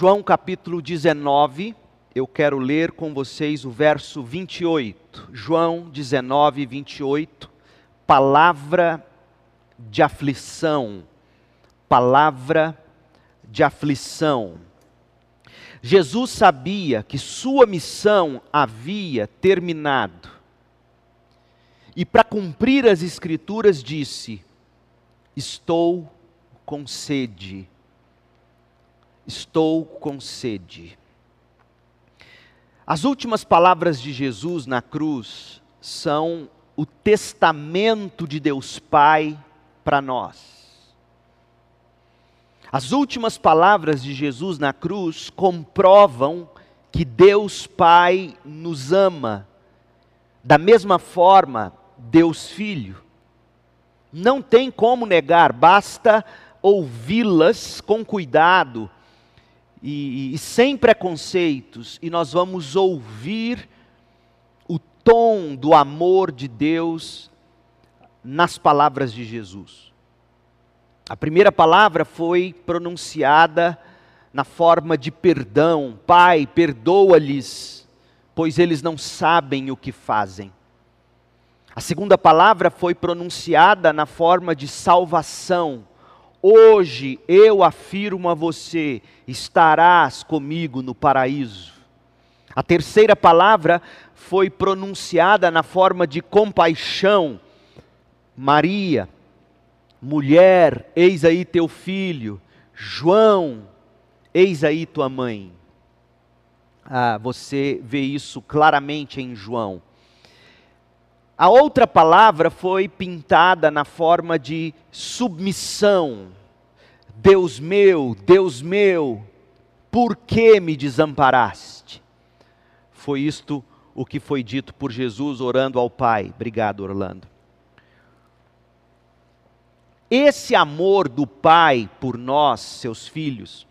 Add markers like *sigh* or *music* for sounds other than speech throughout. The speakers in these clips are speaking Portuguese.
João capítulo 19, eu quero ler com vocês o verso 28. João 19, 28. Palavra de aflição. Palavra de aflição. Jesus sabia que sua missão havia terminado. E para cumprir as Escrituras, disse: Estou com sede. Estou com sede. As últimas palavras de Jesus na cruz são o testamento de Deus Pai para nós. As últimas palavras de Jesus na cruz comprovam que Deus Pai nos ama. Da mesma forma, Deus Filho. Não tem como negar, basta ouvi-las com cuidado e, e, sem preconceitos, e nós vamos ouvir o tom do amor de Deus nas palavras de Jesus. A primeira palavra foi pronunciada na forma de perdão. Pai, perdoa-lhes, pois eles não sabem o que fazem. A segunda palavra foi pronunciada na forma de salvação. Hoje eu afirmo a você: estarás comigo no paraíso. A terceira palavra foi pronunciada na forma de compaixão. Maria, Mulher, eis aí teu filho. João, eis aí tua mãe. Ah, você vê isso claramente em João. A outra palavra foi pintada na forma de submissão. Deus meu, Deus meu, por que me desamparaste? Foi isto o que foi dito por Jesus orando ao Pai. Obrigado, Orlando. Esse amor do Pai por nós, seus filhos,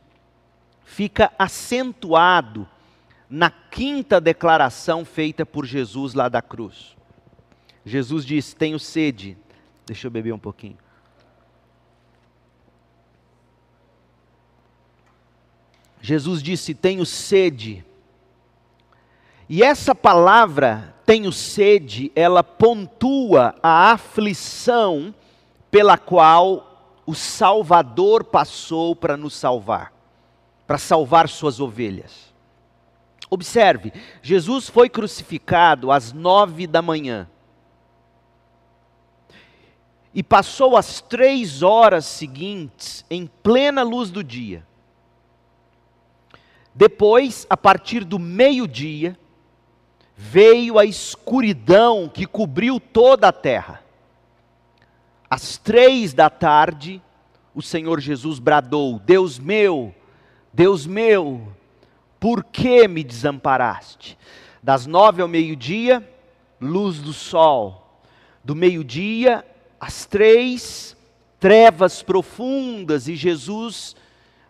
fica acentuado na quinta declaração feita por Jesus lá da cruz. Jesus diz: Tenho sede. Deixa eu beber um pouquinho. Jesus disse: Tenho sede. E essa palavra, tenho sede, ela pontua a aflição pela qual o Salvador passou para nos salvar, para salvar suas ovelhas. Observe, Jesus foi crucificado às nove da manhã e passou as três horas seguintes em plena luz do dia. Depois, a partir do meio-dia, veio a escuridão que cobriu toda a terra. Às três da tarde, o Senhor Jesus bradou: Deus meu, Deus meu, por que me desamparaste? Das nove ao meio-dia, luz do sol. Do meio-dia às três, trevas profundas, e Jesus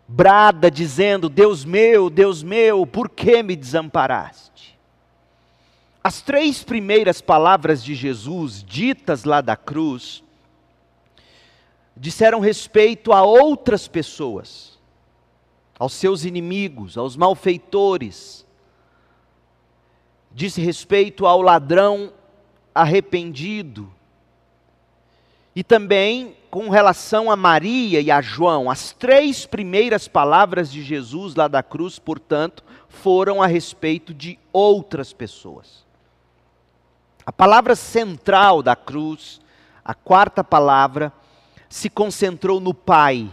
brada dizendo: Deus meu, Deus meu, por que me desamparaste? As três primeiras palavras de Jesus, ditas lá da cruz, disseram respeito a outras pessoas, aos seus inimigos, aos malfeitores. Disse respeito ao ladrão arrependido. E também com relação a Maria e a João, as três primeiras palavras de Jesus lá da cruz, portanto, foram a respeito de outras pessoas. A palavra central da cruz, a quarta palavra, se concentrou no Pai.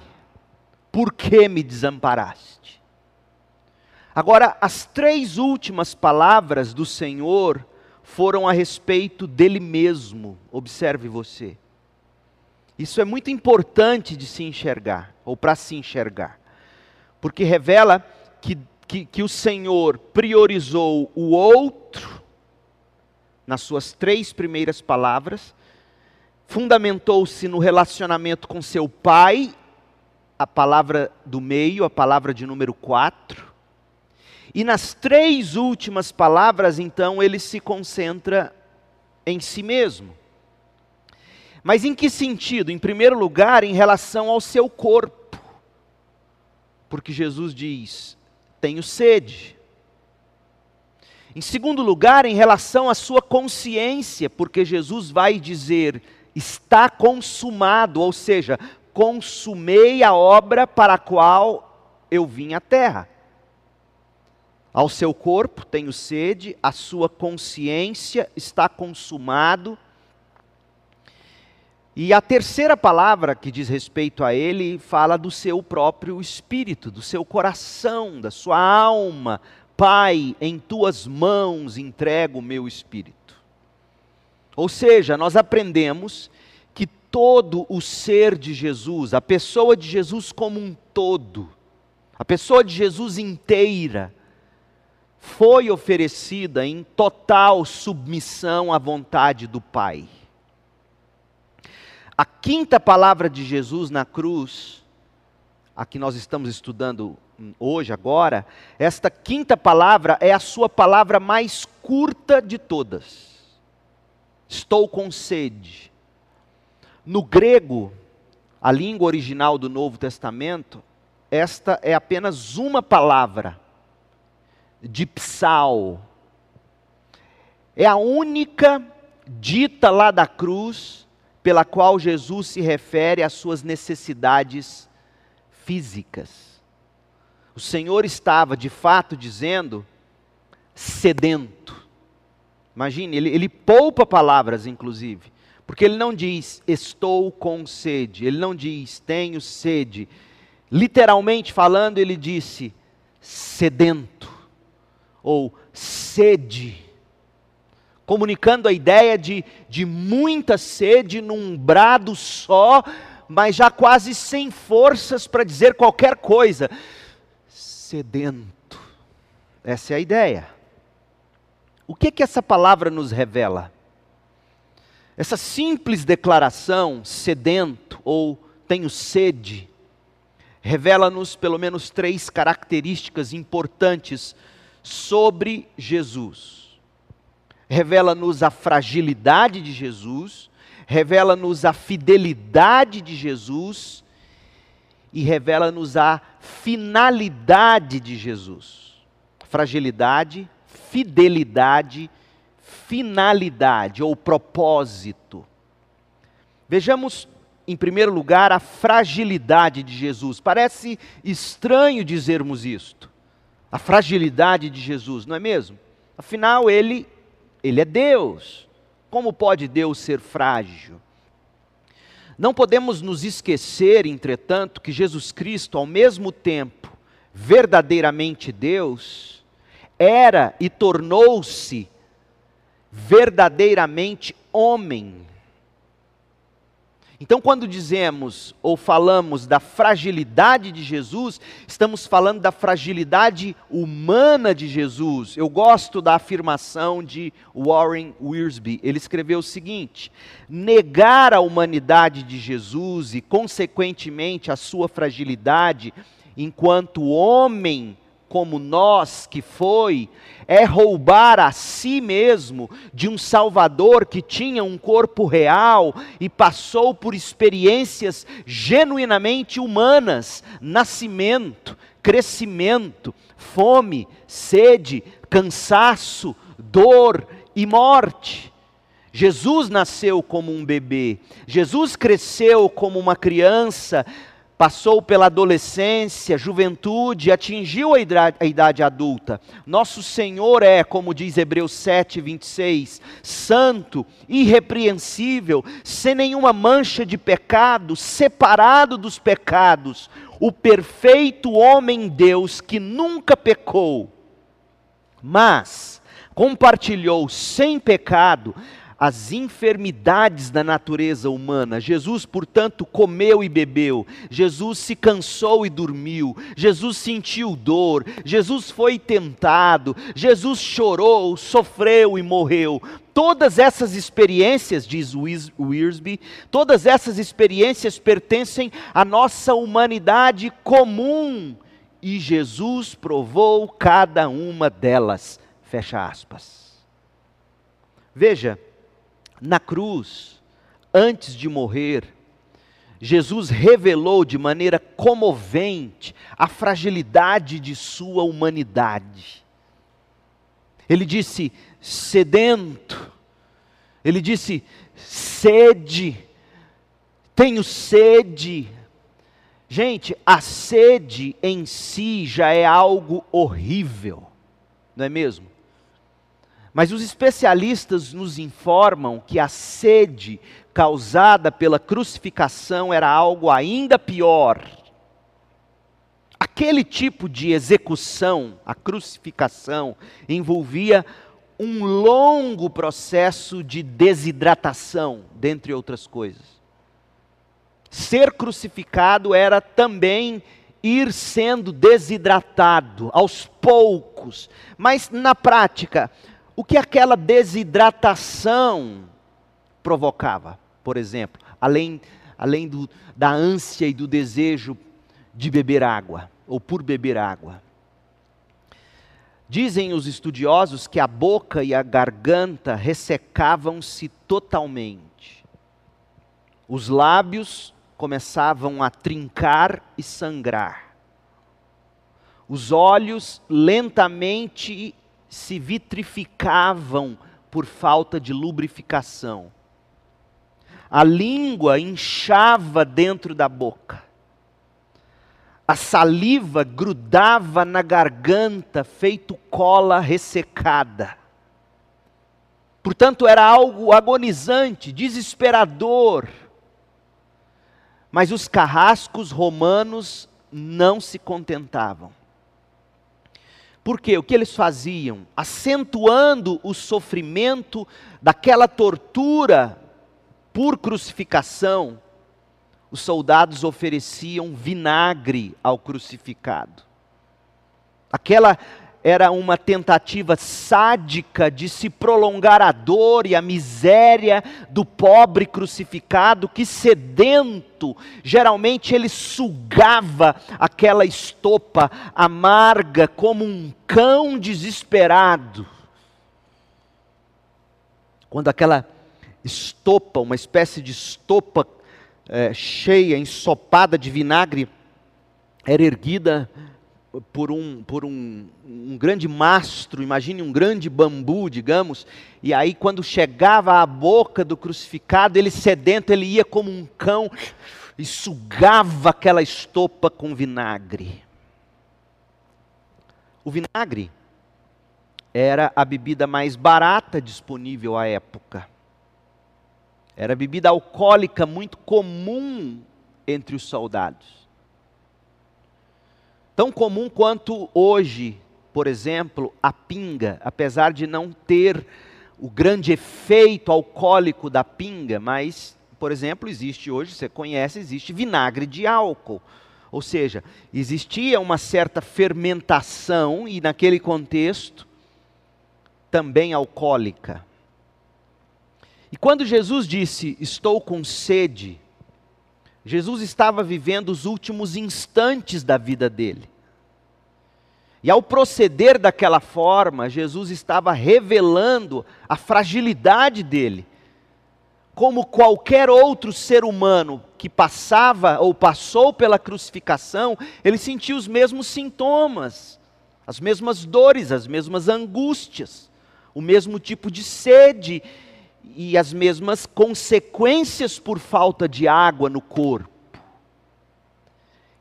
Por que me desamparaste? Agora, as três últimas palavras do Senhor foram a respeito dele mesmo. Observe você. Isso é muito importante de se enxergar, ou para se enxergar, porque revela que, que, que o Senhor priorizou o outro nas suas três primeiras palavras fundamentou-se no relacionamento com seu pai, a palavra do meio, a palavra de número 4. E nas três últimas palavras, então, ele se concentra em si mesmo. Mas em que sentido? Em primeiro lugar, em relação ao seu corpo. Porque Jesus diz: tenho sede. Em segundo lugar, em relação à sua consciência, porque Jesus vai dizer: está consumado, ou seja, consumei a obra para a qual eu vim à terra. Ao seu corpo tenho sede, a sua consciência está consumado. E a terceira palavra que diz respeito a ele fala do seu próprio espírito, do seu coração, da sua alma. Pai, em tuas mãos entrego o meu espírito. Ou seja, nós aprendemos que todo o ser de Jesus, a pessoa de Jesus como um todo, a pessoa de Jesus inteira, foi oferecida em total submissão à vontade do Pai. A quinta palavra de Jesus na cruz, a que nós estamos estudando hoje, agora, esta quinta palavra é a sua palavra mais curta de todas. Estou com sede. No grego, a língua original do Novo Testamento, esta é apenas uma palavra de psal. É a única dita lá da cruz pela qual Jesus se refere às suas necessidades físicas. O Senhor estava de fato dizendo sedento. Imagine, ele, ele poupa palavras, inclusive, porque ele não diz estou com sede, ele não diz tenho sede. Literalmente falando, ele disse sedento ou sede, comunicando a ideia de, de muita sede num brado só, mas já quase sem forças para dizer qualquer coisa. Sedento. Essa é a ideia. O que que essa palavra nos revela? Essa simples declaração, sedento ou tenho sede, revela-nos pelo menos três características importantes sobre Jesus. Revela-nos a fragilidade de Jesus, revela-nos a fidelidade de Jesus e revela-nos a finalidade de Jesus. Fragilidade, fidelidade, finalidade ou propósito. Vejamos, em primeiro lugar, a fragilidade de Jesus. Parece estranho dizermos isto a fragilidade de Jesus, não é mesmo? Afinal, ele, ele é Deus. Como pode Deus ser frágil? Não podemos nos esquecer, entretanto, que Jesus Cristo, ao mesmo tempo verdadeiramente Deus, era e tornou-se verdadeiramente homem. Então, quando dizemos ou falamos da fragilidade de Jesus, estamos falando da fragilidade humana de Jesus. Eu gosto da afirmação de Warren Wiersbe. Ele escreveu o seguinte: negar a humanidade de Jesus e, consequentemente, a sua fragilidade enquanto homem como nós que foi, é roubar a si mesmo de um Salvador que tinha um corpo real e passou por experiências genuinamente humanas nascimento, crescimento, fome, sede, cansaço, dor e morte. Jesus nasceu como um bebê, Jesus cresceu como uma criança passou pela adolescência, juventude, atingiu a idade, a idade, adulta. Nosso Senhor é, como diz Hebreus 7, 26, santo, irrepreensível, sem nenhuma mancha de pecado, separado dos pecados, o perfeito homem Deus que nunca pecou, mas compartilhou sem pecado as enfermidades da natureza humana. Jesus, portanto, comeu e bebeu. Jesus se cansou e dormiu. Jesus sentiu dor. Jesus foi tentado. Jesus chorou, sofreu e morreu. Todas essas experiências, diz Wiersbe, todas essas experiências pertencem à nossa humanidade comum. E Jesus provou cada uma delas. Fecha aspas. Veja, na cruz, antes de morrer, Jesus revelou de maneira comovente a fragilidade de sua humanidade. Ele disse: sedento, ele disse: sede, tenho sede. Gente, a sede em si já é algo horrível, não é mesmo? Mas os especialistas nos informam que a sede causada pela crucificação era algo ainda pior. Aquele tipo de execução, a crucificação, envolvia um longo processo de desidratação, dentre outras coisas. Ser crucificado era também ir sendo desidratado aos poucos, mas na prática, o que aquela desidratação provocava, por exemplo, além, além do, da ânsia e do desejo de beber água, ou por beber água. Dizem os estudiosos que a boca e a garganta ressecavam-se totalmente. Os lábios começavam a trincar e sangrar. Os olhos lentamente se vitrificavam por falta de lubrificação. A língua inchava dentro da boca a saliva grudava na garganta, feito cola ressecada. Portanto, era algo agonizante, desesperador. Mas os carrascos romanos não se contentavam. Por quê? O que eles faziam? Acentuando o sofrimento daquela tortura por crucificação, os soldados ofereciam vinagre ao crucificado. Aquela era uma tentativa sádica de se prolongar a dor e a miséria do pobre crucificado que, sedento, geralmente ele sugava aquela estopa amarga como um cão desesperado. Quando aquela estopa, uma espécie de estopa é, cheia, ensopada de vinagre, era erguida por um, por um, um grande mastro, imagine um grande bambu, digamos, e aí quando chegava à boca do crucificado, ele sedento, ele ia como um cão e sugava aquela estopa com vinagre. O vinagre era a bebida mais barata disponível à época. Era bebida alcoólica muito comum entre os soldados. Tão comum quanto hoje, por exemplo, a pinga, apesar de não ter o grande efeito alcoólico da pinga, mas, por exemplo, existe hoje, você conhece, existe vinagre de álcool. Ou seja, existia uma certa fermentação e naquele contexto também alcoólica. E quando Jesus disse: Estou com sede, Jesus estava vivendo os últimos instantes da vida dele. E ao proceder daquela forma, Jesus estava revelando a fragilidade dele. Como qualquer outro ser humano que passava ou passou pela crucificação, ele sentiu os mesmos sintomas, as mesmas dores, as mesmas angústias, o mesmo tipo de sede e as mesmas consequências por falta de água no corpo.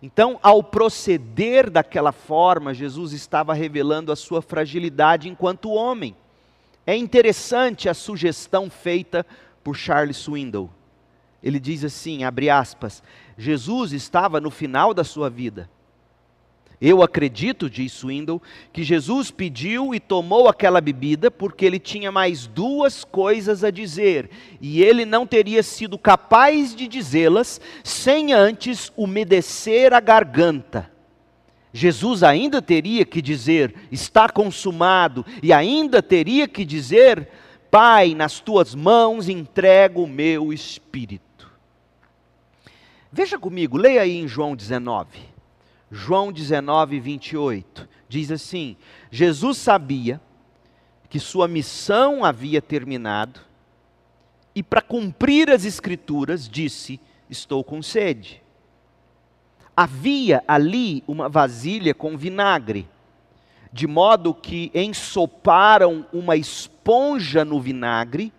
Então, ao proceder daquela forma, Jesus estava revelando a sua fragilidade enquanto homem. É interessante a sugestão feita por Charles Swindoll. Ele diz assim, abre aspas, Jesus estava no final da sua vida. Eu acredito, diz Swindle, que Jesus pediu e tomou aquela bebida porque ele tinha mais duas coisas a dizer e ele não teria sido capaz de dizê-las sem antes umedecer a garganta. Jesus ainda teria que dizer: está consumado, e ainda teria que dizer: Pai, nas tuas mãos entrego o meu espírito. Veja comigo, leia aí em João 19. João 19, 28, diz assim: Jesus sabia que sua missão havia terminado, e para cumprir as Escrituras, disse: Estou com sede. Havia ali uma vasilha com vinagre, de modo que ensoparam uma esponja no vinagre,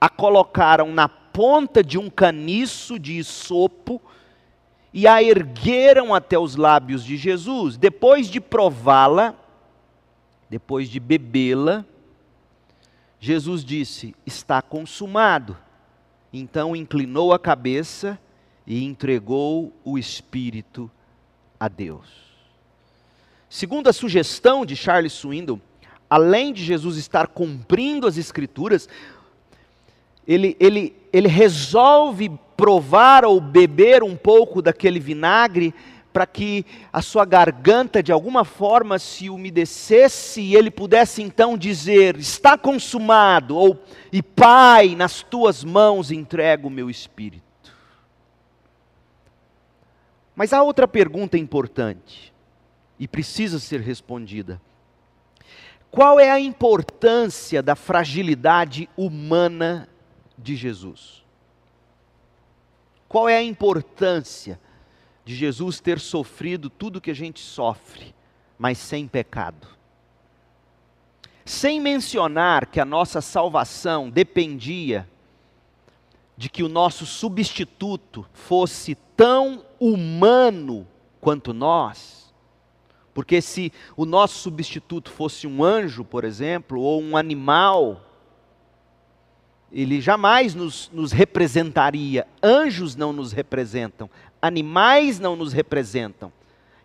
a colocaram na ponta de um caniço de isopo e a ergueram até os lábios de Jesus. Depois de prová-la, depois de bebê-la, Jesus disse: Está consumado. Então inclinou a cabeça e entregou o espírito a Deus. Segundo a sugestão de Charles Swindoll, além de Jesus estar cumprindo as Escrituras, ele, ele, ele resolve provar ou beber um pouco daquele vinagre para que a sua garganta de alguma forma se umedecesse e ele pudesse então dizer: Está consumado, ou e Pai, nas tuas mãos entrego o meu espírito. Mas há outra pergunta importante e precisa ser respondida. Qual é a importância da fragilidade humana de Jesus? Qual é a importância de Jesus ter sofrido tudo que a gente sofre, mas sem pecado? Sem mencionar que a nossa salvação dependia de que o nosso substituto fosse tão humano quanto nós. Porque se o nosso substituto fosse um anjo, por exemplo, ou um animal, ele jamais nos, nos representaria. Anjos não nos representam, animais não nos representam.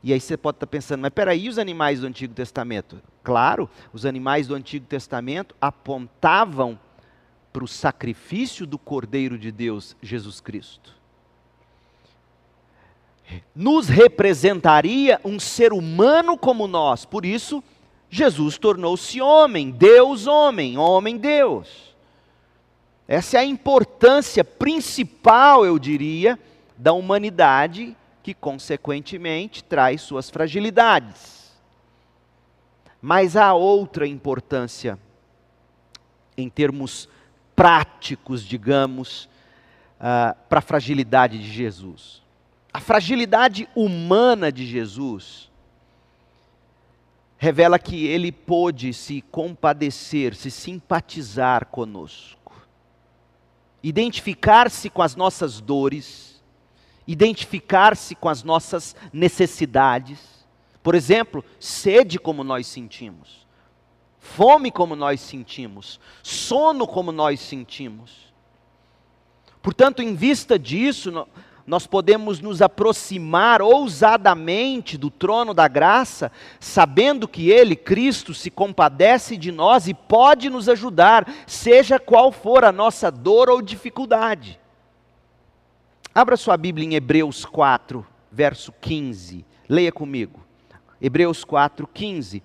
E aí você pode estar pensando, mas peraí, os animais do Antigo Testamento? Claro, os animais do Antigo Testamento apontavam para o sacrifício do Cordeiro de Deus, Jesus Cristo. Nos representaria um ser humano como nós, por isso, Jesus tornou-se homem, Deus homem, homem Deus. Essa é a importância principal, eu diria, da humanidade, que consequentemente traz suas fragilidades. Mas há outra importância, em termos práticos, digamos, uh, para a fragilidade de Jesus. A fragilidade humana de Jesus revela que ele pôde se compadecer, se simpatizar conosco identificar-se com as nossas dores, identificar-se com as nossas necessidades. Por exemplo, sede como nós sentimos, fome como nós sentimos, sono como nós sentimos. Portanto, em vista disso, nós podemos nos aproximar ousadamente do trono da graça, sabendo que Ele, Cristo, se compadece de nós e pode nos ajudar, seja qual for a nossa dor ou dificuldade. Abra sua Bíblia em Hebreus 4, verso 15. Leia comigo. Hebreus 4, 15.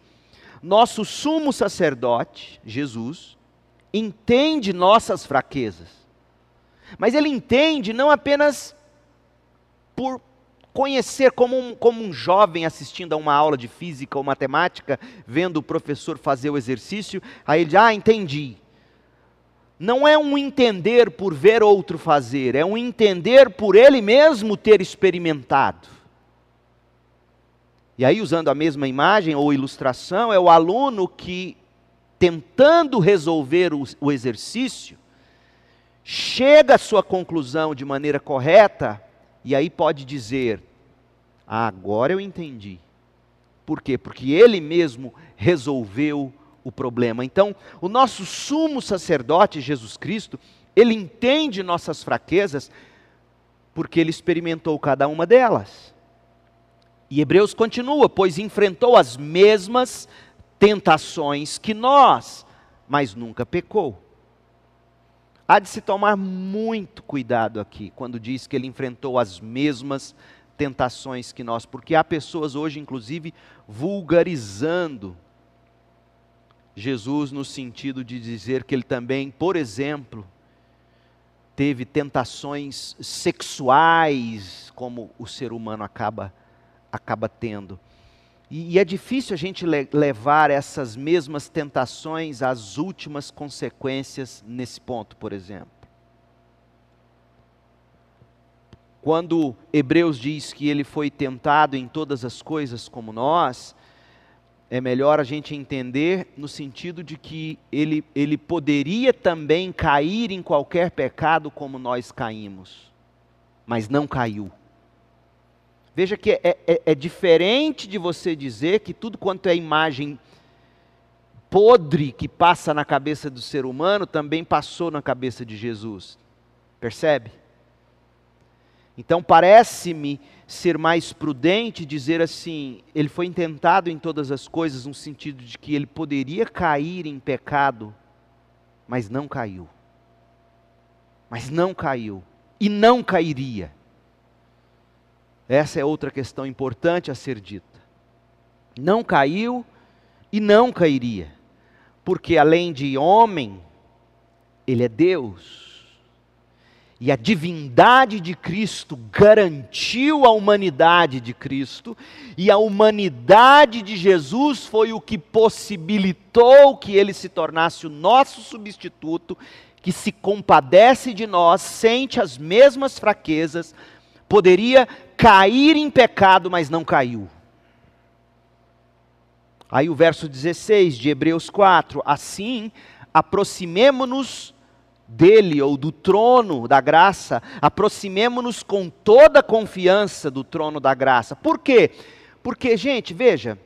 Nosso sumo sacerdote, Jesus, entende nossas fraquezas, mas ele entende não apenas por conhecer como um, como um jovem assistindo a uma aula de física ou matemática, vendo o professor fazer o exercício, aí ele diz, ah, entendi. Não é um entender por ver outro fazer, é um entender por ele mesmo ter experimentado. E aí, usando a mesma imagem ou ilustração, é o aluno que, tentando resolver o, o exercício, chega à sua conclusão de maneira correta, e aí pode dizer: ah, agora eu entendi. Por quê? Porque ele mesmo resolveu o problema. Então, o nosso sumo sacerdote, Jesus Cristo, ele entende nossas fraquezas, porque ele experimentou cada uma delas. E Hebreus continua, pois enfrentou as mesmas tentações que nós, mas nunca pecou. Há de se tomar muito cuidado aqui, quando diz que ele enfrentou as mesmas tentações que nós, porque há pessoas hoje, inclusive, vulgarizando Jesus no sentido de dizer que ele também, por exemplo, teve tentações sexuais, como o ser humano acaba, acaba tendo. E, e é difícil a gente le levar essas mesmas tentações às últimas consequências nesse ponto, por exemplo. Quando Hebreus diz que ele foi tentado em todas as coisas como nós, é melhor a gente entender no sentido de que ele, ele poderia também cair em qualquer pecado como nós caímos, mas não caiu. Veja que é, é, é diferente de você dizer que tudo quanto é imagem podre que passa na cabeça do ser humano também passou na cabeça de Jesus. Percebe? Então parece-me ser mais prudente dizer assim: ele foi tentado em todas as coisas, no sentido de que ele poderia cair em pecado, mas não caiu. Mas não caiu. E não cairia. Essa é outra questão importante a ser dita. Não caiu e não cairia porque além de homem, ele é Deus. E a divindade de Cristo garantiu a humanidade de Cristo, e a humanidade de Jesus foi o que possibilitou que ele se tornasse o nosso substituto, que se compadece de nós, sente as mesmas fraquezas, poderia cair em pecado, mas não caiu. Aí o verso 16 de Hebreus 4: Assim, aproximemo-nos dele ou do trono da graça, aproximemo-nos com toda confiança do trono da graça. Por quê? Porque, gente, veja,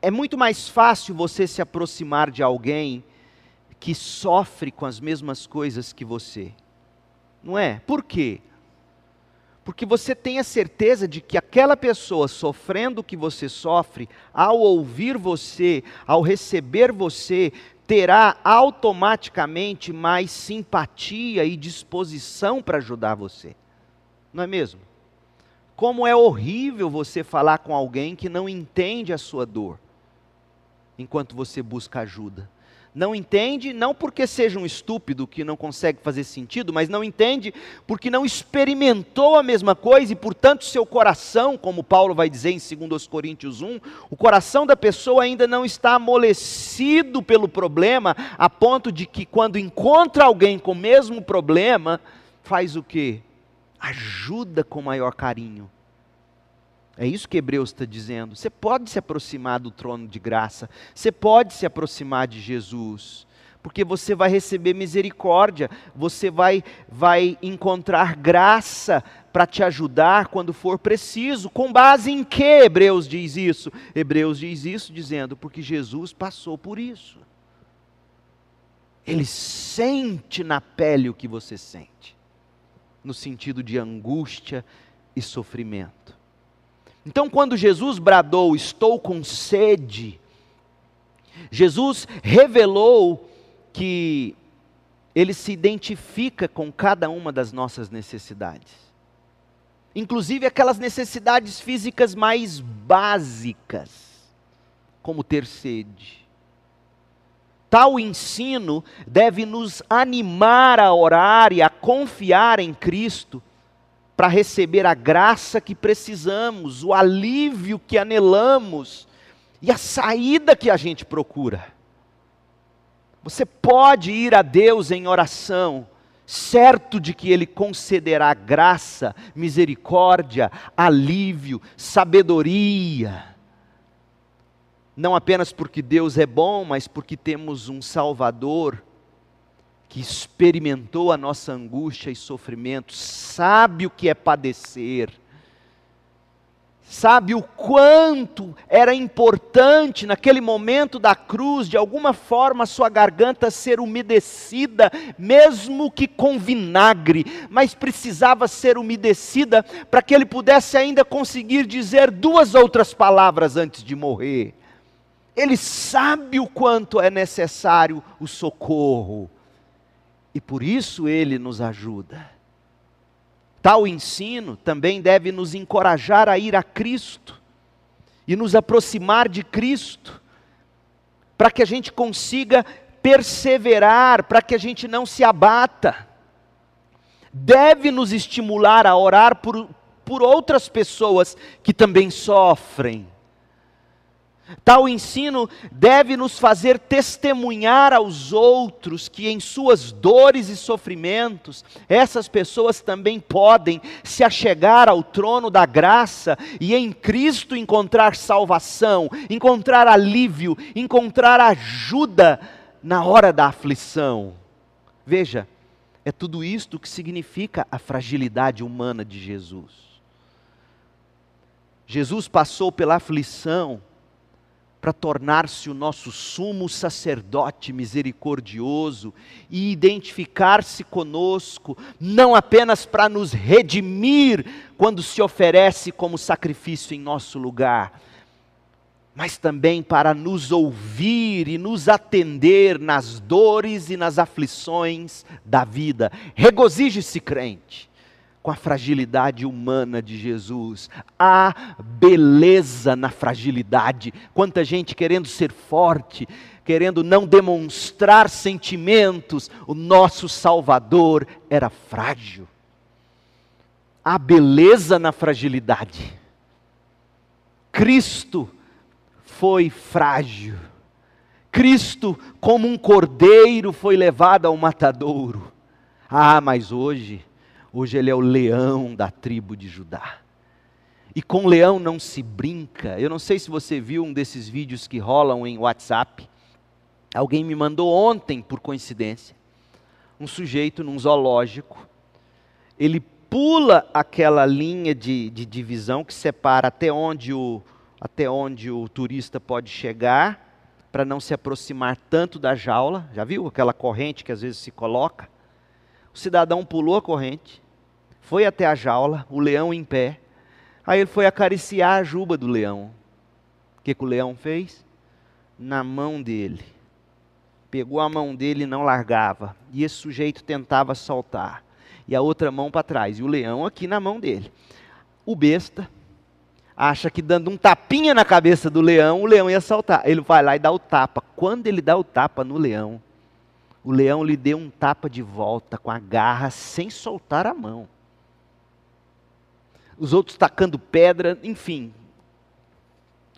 é muito mais fácil você se aproximar de alguém que sofre com as mesmas coisas que você. Não é? Por quê? Porque você tem a certeza de que aquela pessoa sofrendo o que você sofre, ao ouvir você, ao receber você, terá automaticamente mais simpatia e disposição para ajudar você. Não é mesmo? Como é horrível você falar com alguém que não entende a sua dor, enquanto você busca ajuda não entende, não porque seja um estúpido que não consegue fazer sentido, mas não entende porque não experimentou a mesma coisa e, portanto, seu coração, como Paulo vai dizer em 2 Coríntios 1, o coração da pessoa ainda não está amolecido pelo problema, a ponto de que, quando encontra alguém com o mesmo problema, faz o quê? Ajuda com maior carinho é isso que Hebreus está dizendo. Você pode se aproximar do trono de graça, você pode se aproximar de Jesus, porque você vai receber misericórdia, você vai, vai encontrar graça para te ajudar quando for preciso. Com base em que Hebreus diz isso? Hebreus diz isso dizendo, porque Jesus passou por isso. Ele sente na pele o que você sente, no sentido de angústia e sofrimento. Então, quando Jesus bradou: Estou com sede, Jesus revelou que ele se identifica com cada uma das nossas necessidades, inclusive aquelas necessidades físicas mais básicas, como ter sede. Tal ensino deve nos animar a orar e a confiar em Cristo para receber a graça que precisamos, o alívio que anelamos e a saída que a gente procura. Você pode ir a Deus em oração, certo de que Ele concederá graça, misericórdia, alívio, sabedoria. Não apenas porque Deus é bom, mas porque temos um Salvador que experimentou a nossa angústia e sofrimento, sabe o que é padecer, sabe o quanto era importante naquele momento da cruz, de alguma forma, sua garganta ser umedecida, mesmo que com vinagre, mas precisava ser umedecida para que ele pudesse ainda conseguir dizer duas outras palavras antes de morrer. Ele sabe o quanto é necessário o socorro e por isso ele nos ajuda. Tal ensino também deve nos encorajar a ir a Cristo e nos aproximar de Cristo, para que a gente consiga perseverar, para que a gente não se abata. Deve nos estimular a orar por, por outras pessoas que também sofrem. Tal ensino deve nos fazer testemunhar aos outros que, em suas dores e sofrimentos, essas pessoas também podem se achegar ao trono da graça e em Cristo encontrar salvação, encontrar alívio, encontrar ajuda na hora da aflição. Veja, é tudo isto que significa a fragilidade humana de Jesus. Jesus passou pela aflição para tornar-se o nosso sumo sacerdote misericordioso e identificar-se conosco, não apenas para nos redimir quando se oferece como sacrifício em nosso lugar, mas também para nos ouvir e nos atender nas dores e nas aflições da vida. Regozije-se, crente com a fragilidade humana de Jesus. Há beleza na fragilidade. Quanta gente querendo ser forte, querendo não demonstrar sentimentos, o nosso Salvador era frágil. Há beleza na fragilidade. Cristo foi frágil. Cristo, como um cordeiro, foi levado ao matadouro. Ah, mas hoje Hoje ele é o leão da tribo de Judá. E com leão não se brinca. Eu não sei se você viu um desses vídeos que rolam em WhatsApp. Alguém me mandou ontem, por coincidência, um sujeito num zoológico. Ele pula aquela linha de, de divisão que separa até onde o, até onde o turista pode chegar, para não se aproximar tanto da jaula. Já viu aquela corrente que às vezes se coloca? O cidadão pulou a corrente, foi até a jaula, o leão em pé. Aí ele foi acariciar a juba do leão. O que, que o leão fez? Na mão dele. Pegou a mão dele e não largava. E esse sujeito tentava soltar. E a outra mão para trás. E o leão aqui na mão dele. O besta acha que dando um tapinha na cabeça do leão, o leão ia saltar. Ele vai lá e dá o tapa. Quando ele dá o tapa no leão, o leão lhe deu um tapa de volta com a garra sem soltar a mão os outros tacando pedra, enfim.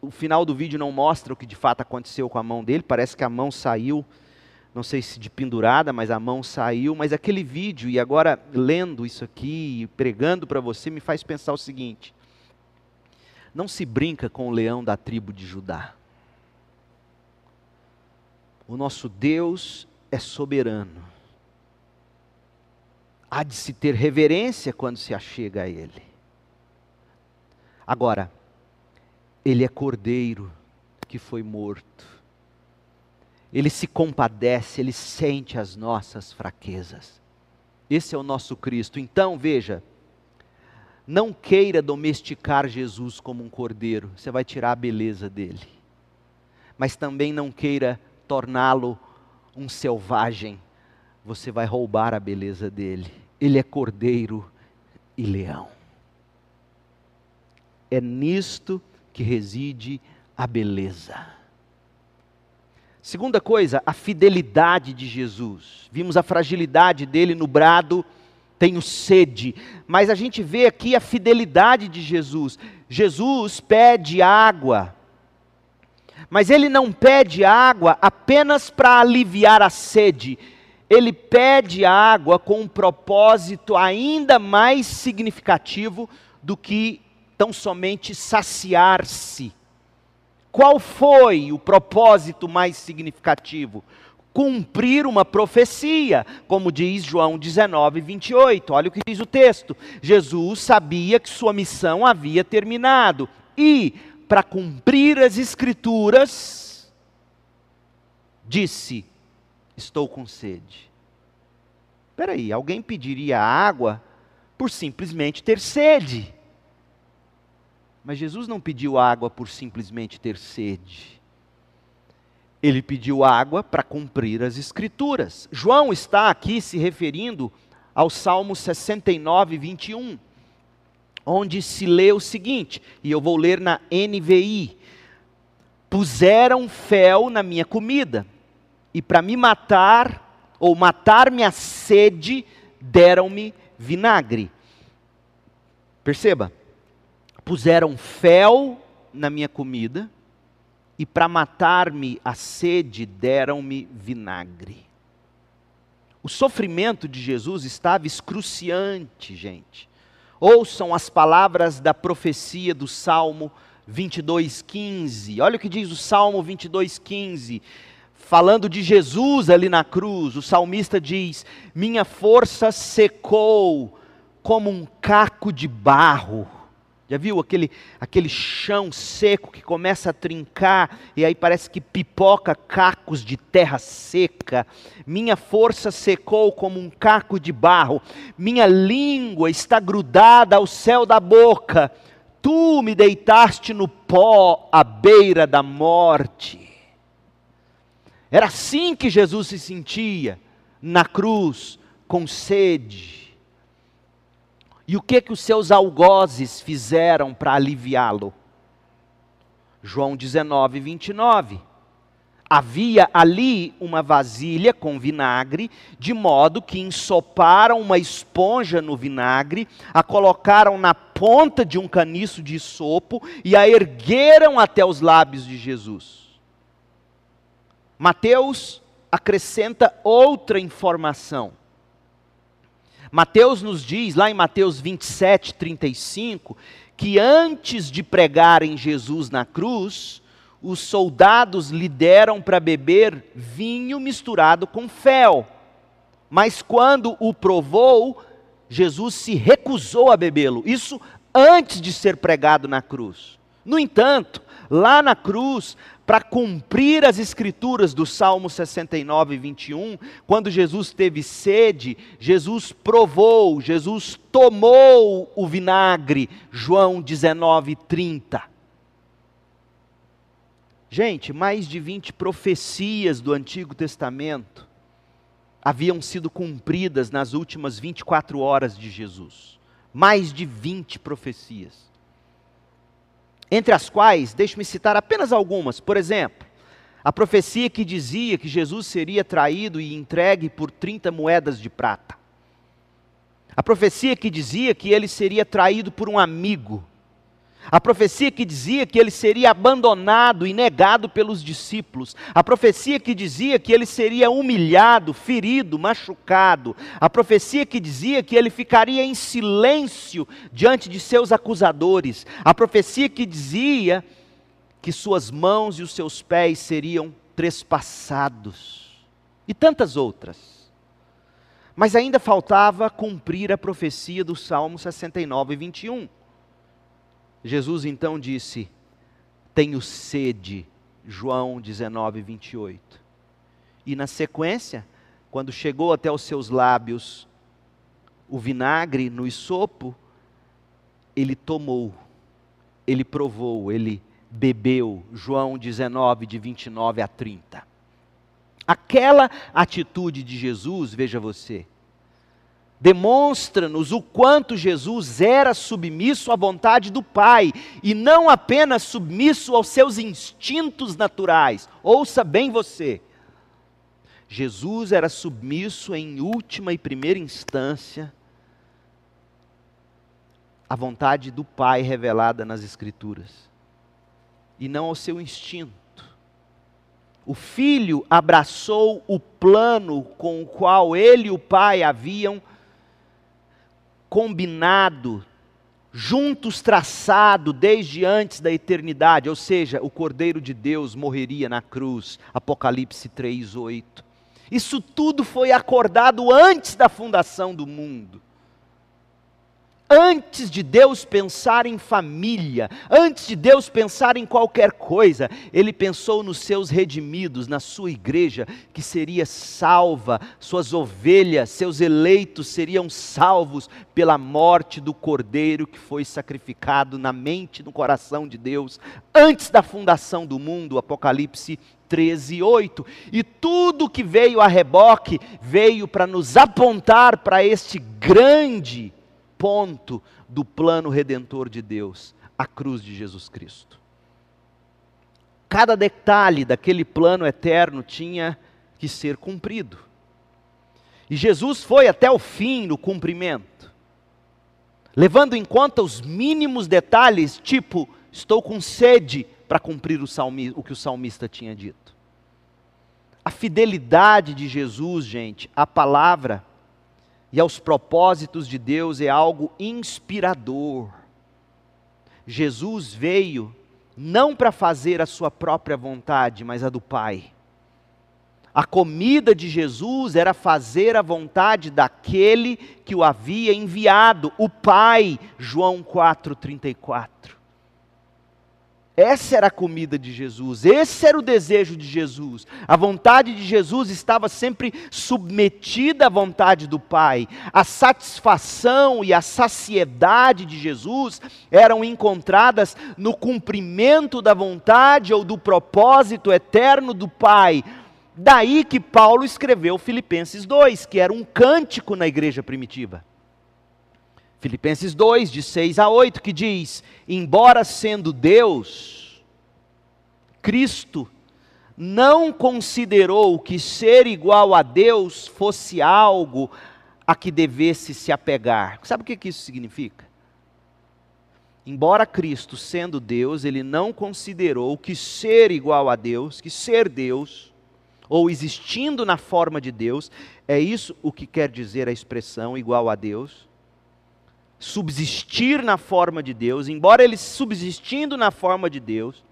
O final do vídeo não mostra o que de fato aconteceu com a mão dele, parece que a mão saiu, não sei se de pendurada, mas a mão saiu. Mas aquele vídeo, e agora lendo isso aqui, pregando para você, me faz pensar o seguinte: não se brinca com o leão da tribo de Judá. O nosso Deus é soberano. Há de se ter reverência quando se achega a Ele. Agora, ele é cordeiro que foi morto. Ele se compadece, ele sente as nossas fraquezas. Esse é o nosso Cristo. Então, veja, não queira domesticar Jesus como um cordeiro, você vai tirar a beleza dele. Mas também não queira torná-lo um selvagem, você vai roubar a beleza dele. Ele é cordeiro e leão. É nisto que reside a beleza. Segunda coisa, a fidelidade de Jesus. Vimos a fragilidade dele no brado, tenho sede. Mas a gente vê aqui a fidelidade de Jesus. Jesus pede água. Mas ele não pede água apenas para aliviar a sede. Ele pede água com um propósito ainda mais significativo do que tão somente saciar-se. Qual foi o propósito mais significativo? Cumprir uma profecia, como diz João 19, 28. Olha o que diz o texto. Jesus sabia que sua missão havia terminado e, para cumprir as Escrituras, disse: Estou com sede. Espera aí, alguém pediria água por simplesmente ter sede? Mas Jesus não pediu água por simplesmente ter sede. Ele pediu água para cumprir as Escrituras. João está aqui se referindo ao Salmo 69, 21, onde se lê o seguinte, e eu vou ler na NVI: Puseram fel na minha comida, e para me matar, ou matar minha sede, deram-me vinagre. Perceba, puseram fel na minha comida e para matar-me a sede deram-me vinagre. O sofrimento de Jesus estava excruciante, gente. Ouçam as palavras da profecia do Salmo 22:15. Olha o que diz o Salmo 22:15. Falando de Jesus ali na cruz, o salmista diz: Minha força secou como um caco de barro já viu aquele, aquele chão seco que começa a trincar e aí parece que pipoca cacos de terra seca? Minha força secou como um caco de barro, minha língua está grudada ao céu da boca. Tu me deitaste no pó à beira da morte. Era assim que Jesus se sentia na cruz, com sede e o que que os seus algozes fizeram para aliviá-lo? João 19, 29. Havia ali uma vasilha com vinagre, de modo que ensoparam uma esponja no vinagre, a colocaram na ponta de um caniço de sopo e a ergueram até os lábios de Jesus. Mateus acrescenta outra informação Mateus nos diz, lá em Mateus 27, 35, que antes de pregarem Jesus na cruz, os soldados lhe deram para beber vinho misturado com fel. Mas quando o provou, Jesus se recusou a bebê-lo. Isso antes de ser pregado na cruz. No entanto, lá na cruz, para cumprir as escrituras do Salmo 69, 21, quando Jesus teve sede, Jesus provou, Jesus tomou o vinagre, João 19, 30. Gente, mais de 20 profecias do Antigo Testamento haviam sido cumpridas nas últimas 24 horas de Jesus. Mais de 20 profecias entre as quais, deixe-me citar apenas algumas. Por exemplo, a profecia que dizia que Jesus seria traído e entregue por 30 moedas de prata. A profecia que dizia que ele seria traído por um amigo. A profecia que dizia que ele seria abandonado e negado pelos discípulos. A profecia que dizia que ele seria humilhado, ferido, machucado. A profecia que dizia que ele ficaria em silêncio diante de seus acusadores. A profecia que dizia que suas mãos e os seus pés seriam trespassados. E tantas outras. Mas ainda faltava cumprir a profecia do Salmo 69, 21 Jesus então disse: Tenho sede, João 19, 28. E na sequência, quando chegou até os seus lábios o vinagre no isopo, ele tomou, ele provou, ele bebeu. João 19, de 29 a 30. Aquela atitude de Jesus, veja você, demonstra-nos o quanto Jesus era submisso à vontade do Pai e não apenas submisso aos seus instintos naturais. Ouça bem você. Jesus era submisso em última e primeira instância à vontade do Pai revelada nas Escrituras e não ao seu instinto. O filho abraçou o plano com o qual ele e o pai haviam combinado, juntos traçado desde antes da eternidade, ou seja, o Cordeiro de Deus morreria na cruz, Apocalipse 3:8. Isso tudo foi acordado antes da fundação do mundo. Antes de Deus pensar em família, antes de Deus pensar em qualquer coisa, Ele pensou nos seus redimidos, na sua igreja, que seria salva, suas ovelhas, seus eleitos seriam salvos pela morte do cordeiro que foi sacrificado na mente e no coração de Deus, antes da fundação do mundo, Apocalipse 13, 8. E tudo que veio a reboque veio para nos apontar para este grande ponto do plano redentor de Deus, a cruz de Jesus Cristo. Cada detalhe daquele plano eterno tinha que ser cumprido. E Jesus foi até o fim no cumprimento, levando em conta os mínimos detalhes, tipo, estou com sede, para cumprir o, o que o salmista tinha dito. A fidelidade de Jesus, gente, à palavra e aos propósitos de Deus é algo inspirador. Jesus veio não para fazer a sua própria vontade, mas a do Pai. A comida de Jesus era fazer a vontade daquele que o havia enviado, o Pai, João 4,34. Essa era a comida de Jesus, esse era o desejo de Jesus. A vontade de Jesus estava sempre submetida à vontade do Pai. A satisfação e a saciedade de Jesus eram encontradas no cumprimento da vontade ou do propósito eterno do Pai. Daí que Paulo escreveu Filipenses 2, que era um cântico na igreja primitiva. Filipenses 2, de 6 a 8, que diz: Embora sendo Deus, Cristo não considerou que ser igual a Deus fosse algo a que devesse se apegar. Sabe o que isso significa? Embora Cristo, sendo Deus, ele não considerou que ser igual a Deus, que ser Deus, ou existindo na forma de Deus, é isso o que quer dizer a expressão igual a Deus subsistir na forma de Deus, embora ele subsistindo na forma de Deus,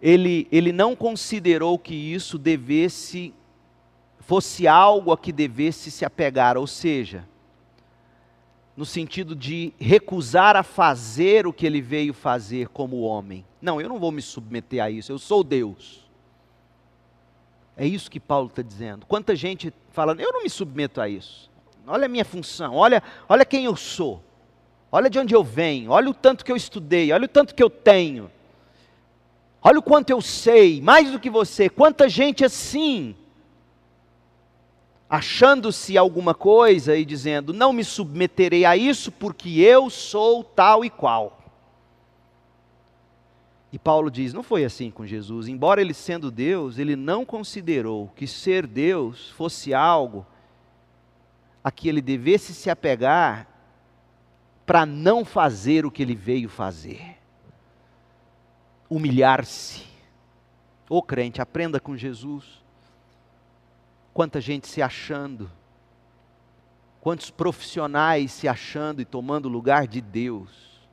ele, ele não considerou que isso devesse, fosse algo a que devesse se apegar, ou seja, no sentido de recusar a fazer o que ele veio fazer como homem. Não, eu não vou me submeter a isso, eu sou Deus. É isso que Paulo está dizendo. Quanta gente falando, eu não me submeto a isso olha a minha função, olha, olha quem eu sou, olha de onde eu venho, olha o tanto que eu estudei, olha o tanto que eu tenho, olha o quanto eu sei, mais do que você, quanta gente assim, achando-se alguma coisa e dizendo, não me submeterei a isso porque eu sou tal e qual. E Paulo diz: não foi assim com Jesus. Embora ele sendo Deus, ele não considerou que ser Deus fosse algo a que ele devesse se apegar para não fazer o que ele veio fazer. Humilhar-se. Ô crente, aprenda com Jesus. Quanta gente se achando, quantos profissionais se achando e tomando lugar de Deus.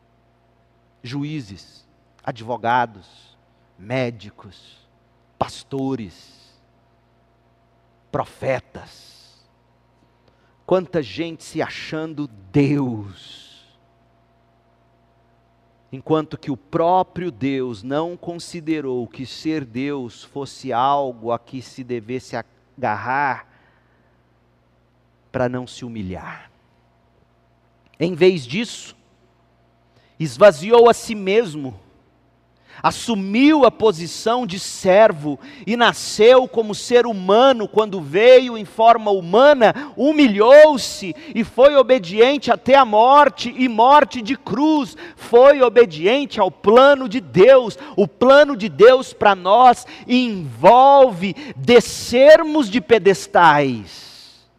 Juízes, advogados, médicos, pastores, profetas Quanta gente se achando Deus, enquanto que o próprio Deus não considerou que ser Deus fosse algo a que se devesse agarrar para não se humilhar. Em vez disso, esvaziou a si mesmo assumiu a posição de servo e nasceu como ser humano, quando veio em forma humana, humilhou-se e foi obediente até a morte e morte de cruz, foi obediente ao plano de Deus. O plano de Deus para nós envolve descermos de pedestais,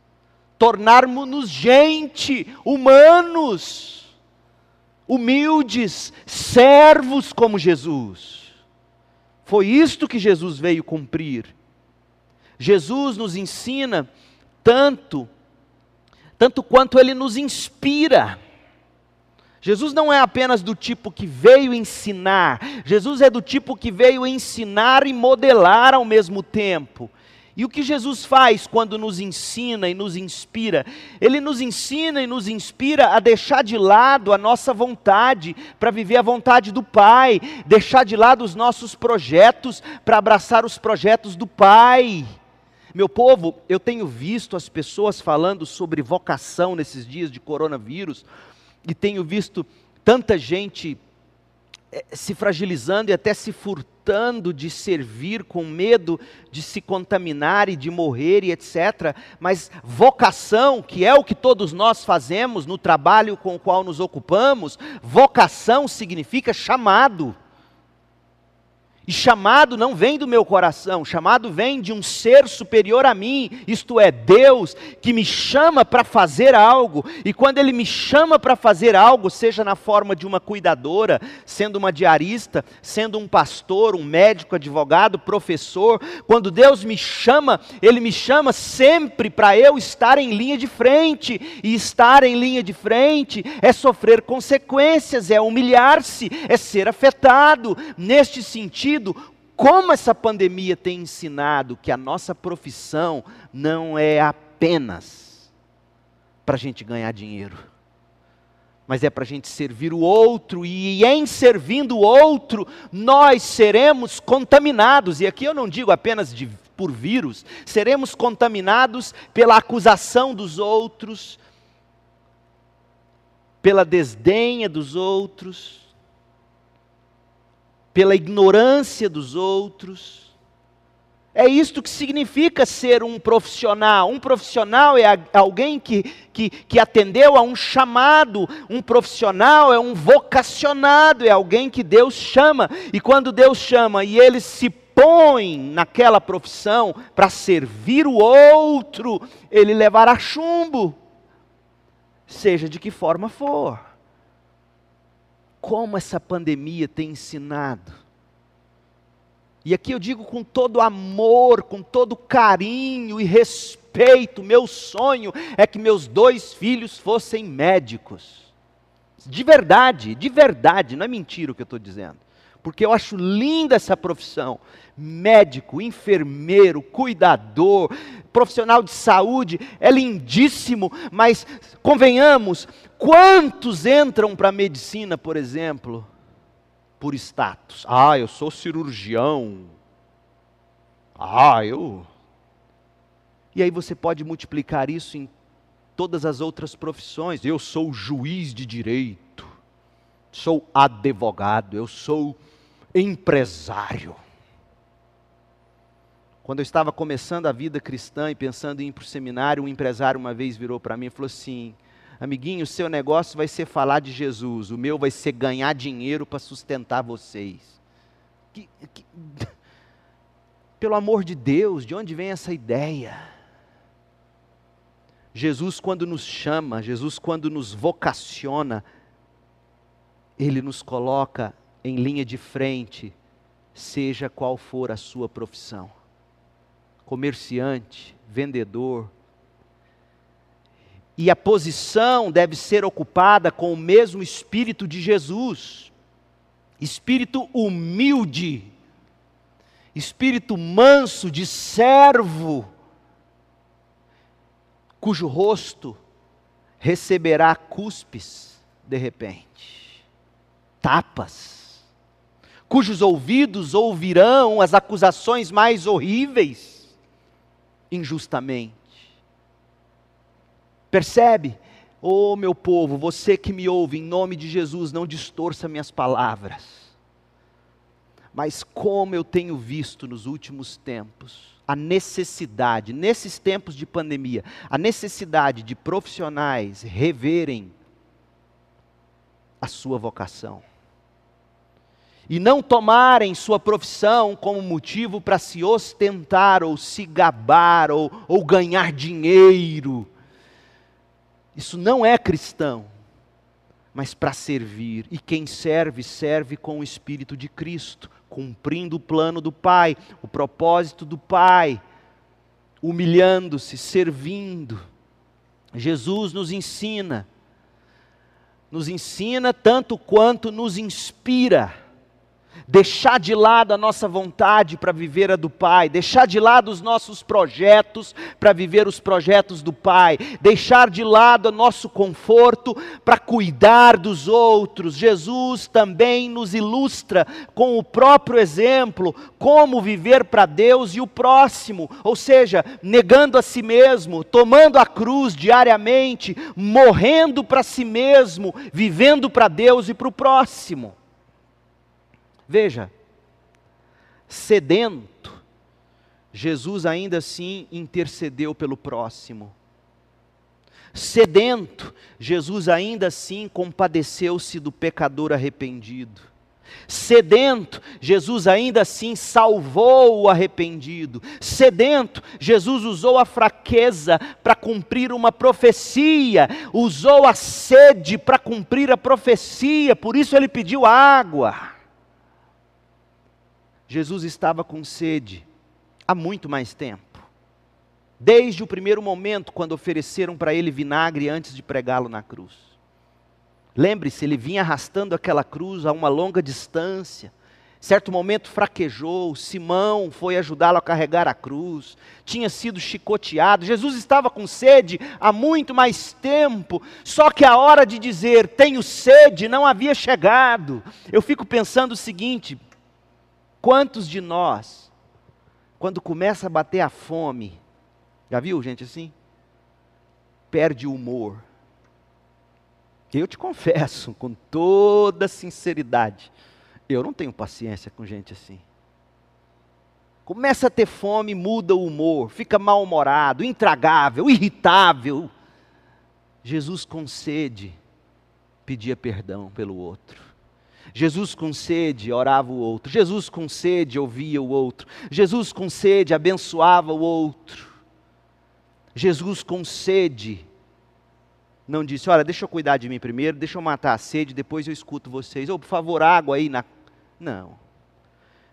tornarmos-nos gente, humanos humildes, servos como Jesus. Foi isto que Jesus veio cumprir. Jesus nos ensina tanto, tanto quanto ele nos inspira. Jesus não é apenas do tipo que veio ensinar, Jesus é do tipo que veio ensinar e modelar ao mesmo tempo. E o que Jesus faz quando nos ensina e nos inspira? Ele nos ensina e nos inspira a deixar de lado a nossa vontade para viver a vontade do Pai, deixar de lado os nossos projetos para abraçar os projetos do Pai. Meu povo, eu tenho visto as pessoas falando sobre vocação nesses dias de coronavírus e tenho visto tanta gente se fragilizando e até se furtando de servir com medo de se contaminar e de morrer e etc. Mas vocação, que é o que todos nós fazemos no trabalho com o qual nos ocupamos, vocação significa chamado. E chamado não vem do meu coração, chamado vem de um ser superior a mim, isto é, Deus, que me chama para fazer algo. E quando Ele me chama para fazer algo, seja na forma de uma cuidadora, sendo uma diarista, sendo um pastor, um médico, advogado, professor, quando Deus me chama, Ele me chama sempre para eu estar em linha de frente. E estar em linha de frente é sofrer consequências, é humilhar-se, é ser afetado. Neste sentido, como essa pandemia tem ensinado que a nossa profissão não é apenas para a gente ganhar dinheiro, mas é para a gente servir o outro, e em servindo o outro, nós seremos contaminados, e aqui eu não digo apenas de, por vírus, seremos contaminados pela acusação dos outros, pela desdenha dos outros, pela ignorância dos outros. É isto que significa ser um profissional. Um profissional é alguém que, que, que atendeu a um chamado. Um profissional é um vocacionado, é alguém que Deus chama. E quando Deus chama e ele se põe naquela profissão para servir o outro, ele levará chumbo, seja de que forma for como essa pandemia tem ensinado. E aqui eu digo com todo amor, com todo carinho e respeito, meu sonho é que meus dois filhos fossem médicos. De verdade, de verdade, não é mentira o que eu estou dizendo. Porque eu acho linda essa profissão. Médico, enfermeiro, cuidador, profissional de saúde, é lindíssimo, mas convenhamos, quantos entram para a medicina, por exemplo, por status? Ah, eu sou cirurgião. Ah, eu. E aí você pode multiplicar isso em todas as outras profissões. Eu sou juiz de direito, sou advogado, eu sou empresário. Quando eu estava começando a vida cristã e pensando em ir para o seminário, um empresário uma vez virou para mim e falou assim: Amiguinho, o seu negócio vai ser falar de Jesus, o meu vai ser ganhar dinheiro para sustentar vocês. Que, que... *laughs* Pelo amor de Deus, de onde vem essa ideia? Jesus, quando nos chama, Jesus, quando nos vocaciona, Ele nos coloca em linha de frente, seja qual for a sua profissão. Comerciante, vendedor. E a posição deve ser ocupada com o mesmo espírito de Jesus, espírito humilde, espírito manso de servo, cujo rosto receberá cuspes de repente, tapas, cujos ouvidos ouvirão as acusações mais horríveis, injustamente. Percebe? Oh, meu povo, você que me ouve, em nome de Jesus, não distorça minhas palavras. Mas como eu tenho visto nos últimos tempos, a necessidade, nesses tempos de pandemia, a necessidade de profissionais reverem a sua vocação e não tomarem sua profissão como motivo para se ostentar ou se gabar ou, ou ganhar dinheiro. Isso não é cristão, mas para servir. E quem serve, serve com o Espírito de Cristo, cumprindo o plano do Pai, o propósito do Pai, humilhando-se, servindo. Jesus nos ensina, nos ensina tanto quanto nos inspira deixar de lado a nossa vontade para viver a do Pai, deixar de lado os nossos projetos para viver os projetos do Pai, deixar de lado o nosso conforto para cuidar dos outros. Jesus também nos ilustra com o próprio exemplo como viver para Deus e o próximo, ou seja, negando a si mesmo, tomando a cruz diariamente, morrendo para si mesmo, vivendo para Deus e para o próximo. Veja, sedento, Jesus ainda assim intercedeu pelo próximo. Sedento, Jesus ainda assim compadeceu-se do pecador arrependido. Sedento, Jesus ainda assim salvou o arrependido. Sedento, Jesus usou a fraqueza para cumprir uma profecia, usou a sede para cumprir a profecia, por isso ele pediu água. Jesus estava com sede há muito mais tempo. Desde o primeiro momento, quando ofereceram para ele vinagre antes de pregá-lo na cruz. Lembre-se, ele vinha arrastando aquela cruz a uma longa distância. Certo momento fraquejou, Simão foi ajudá-lo a carregar a cruz, tinha sido chicoteado. Jesus estava com sede há muito mais tempo, só que a hora de dizer tenho sede não havia chegado. Eu fico pensando o seguinte: quantos de nós, quando começa a bater a fome, já viu gente assim? Perde o humor eu te confesso, com toda sinceridade, eu não tenho paciência com gente assim. Começa a ter fome, muda o humor, fica mal-humorado, intragável, irritável. Jesus com sede pedia perdão pelo outro. Jesus com sede orava o outro. Jesus com sede ouvia o outro. Jesus com sede abençoava o outro. Jesus com sede não disse, olha, deixa eu cuidar de mim primeiro, deixa eu matar a sede, depois eu escuto vocês. Ou, oh, por favor, água aí na. Não.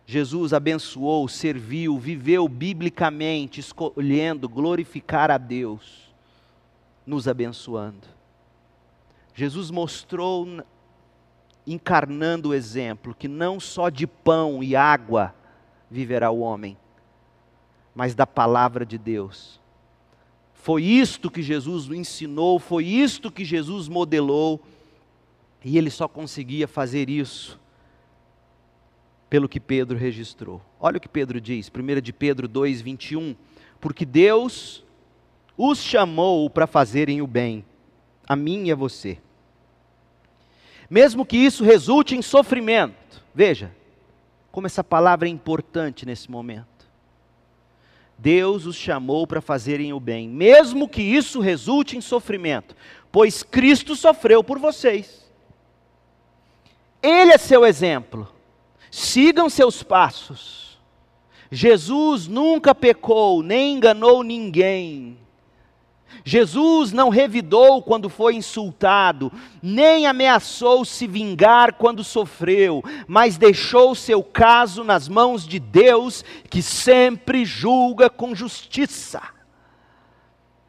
Jesus abençoou, serviu, viveu biblicamente, escolhendo glorificar a Deus, nos abençoando. Jesus mostrou, encarnando o exemplo, que não só de pão e água viverá o homem, mas da palavra de Deus foi isto que Jesus ensinou, foi isto que Jesus modelou, e ele só conseguia fazer isso pelo que Pedro registrou. Olha o que Pedro diz, 1 de Pedro 2, 21. Porque Deus os chamou para fazerem o bem, a mim e a você. Mesmo que isso resulte em sofrimento. Veja, como essa palavra é importante nesse momento. Deus os chamou para fazerem o bem, mesmo que isso resulte em sofrimento, pois Cristo sofreu por vocês. Ele é seu exemplo. Sigam seus passos. Jesus nunca pecou, nem enganou ninguém. Jesus não revidou quando foi insultado, nem ameaçou se vingar quando sofreu, mas deixou seu caso nas mãos de Deus, que sempre julga com justiça.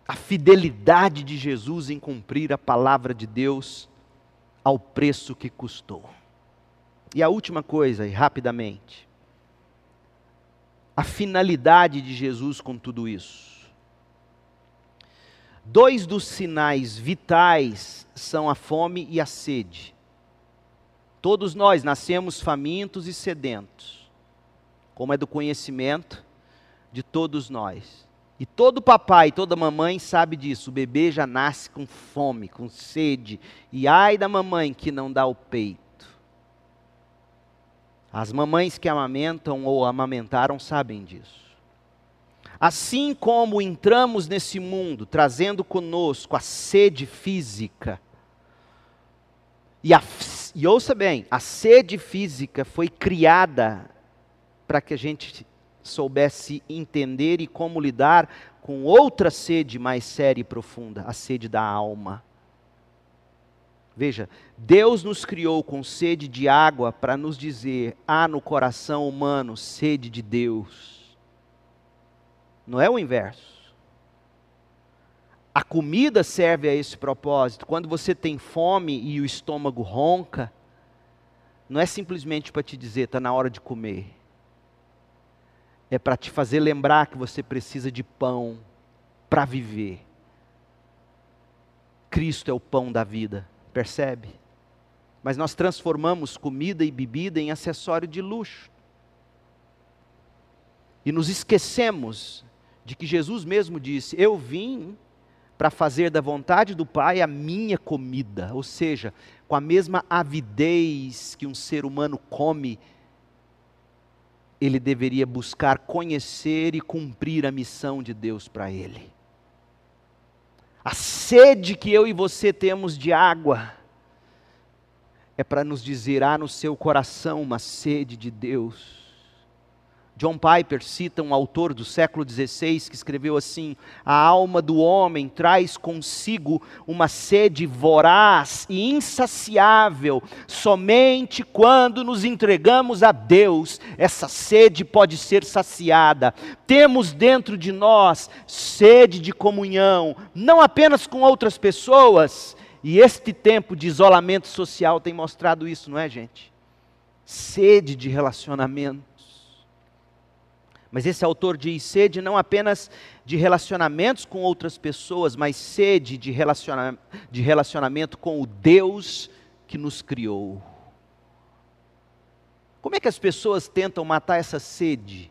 A fidelidade de Jesus em cumprir a palavra de Deus ao preço que custou. E a última coisa, e rapidamente, a finalidade de Jesus com tudo isso. Dois dos sinais vitais são a fome e a sede. Todos nós nascemos famintos e sedentos, como é do conhecimento de todos nós. E todo papai toda mamãe sabe disso. O bebê já nasce com fome, com sede. E ai da mamãe que não dá o peito. As mamães que amamentam ou amamentaram sabem disso. Assim como entramos nesse mundo trazendo conosco a sede física, e, a, e ouça bem, a sede física foi criada para que a gente soubesse entender e como lidar com outra sede mais séria e profunda, a sede da alma. Veja, Deus nos criou com sede de água para nos dizer: há no coração humano sede de Deus. Não é o inverso. A comida serve a esse propósito. Quando você tem fome e o estômago ronca, não é simplesmente para te dizer, está na hora de comer. É para te fazer lembrar que você precisa de pão para viver. Cristo é o pão da vida, percebe? Mas nós transformamos comida e bebida em acessório de luxo. E nos esquecemos de que Jesus mesmo disse: Eu vim para fazer da vontade do Pai a minha comida, ou seja, com a mesma avidez que um ser humano come, ele deveria buscar conhecer e cumprir a missão de Deus para ele. A sede que eu e você temos de água é para nos dizer: há no seu coração uma sede de Deus. John Piper cita um autor do século XVI que escreveu assim: A alma do homem traz consigo uma sede voraz e insaciável. Somente quando nos entregamos a Deus, essa sede pode ser saciada. Temos dentro de nós sede de comunhão, não apenas com outras pessoas, e este tempo de isolamento social tem mostrado isso, não é, gente? Sede de relacionamento mas esse autor diz sede não apenas de relacionamentos com outras pessoas, mas sede de, relaciona de relacionamento com o Deus que nos criou. Como é que as pessoas tentam matar essa sede?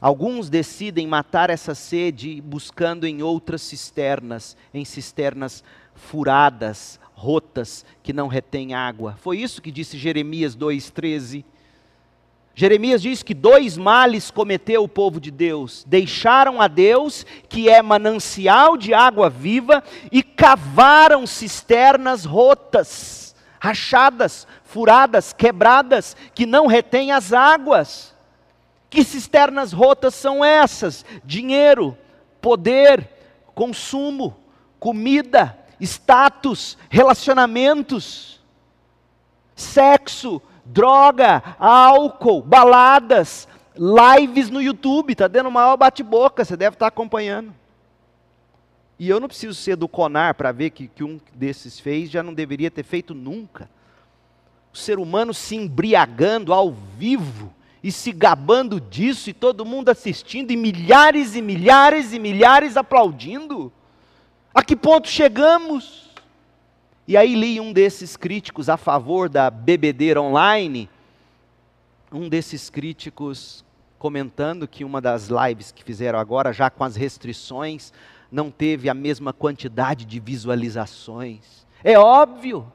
Alguns decidem matar essa sede buscando em outras cisternas, em cisternas furadas, rotas, que não retêm água. Foi isso que disse Jeremias 2,13. Jeremias diz que dois males cometeu o povo de Deus: deixaram a Deus, que é manancial de água viva, e cavaram cisternas rotas, rachadas, furadas, quebradas, que não retêm as águas. Que cisternas rotas são essas? Dinheiro, poder, consumo, comida, status, relacionamentos, sexo, droga, álcool, baladas, lives no YouTube, está dando maior bate-boca, você deve estar tá acompanhando. E eu não preciso ser do Conar para ver que, que um desses fez, já não deveria ter feito nunca. O ser humano se embriagando ao vivo e se gabando disso, e todo mundo assistindo, e milhares e milhares e milhares aplaudindo. A que ponto chegamos? E aí li um desses críticos a favor da bebedeira online, um desses críticos comentando que uma das lives que fizeram agora, já com as restrições, não teve a mesma quantidade de visualizações. É óbvio.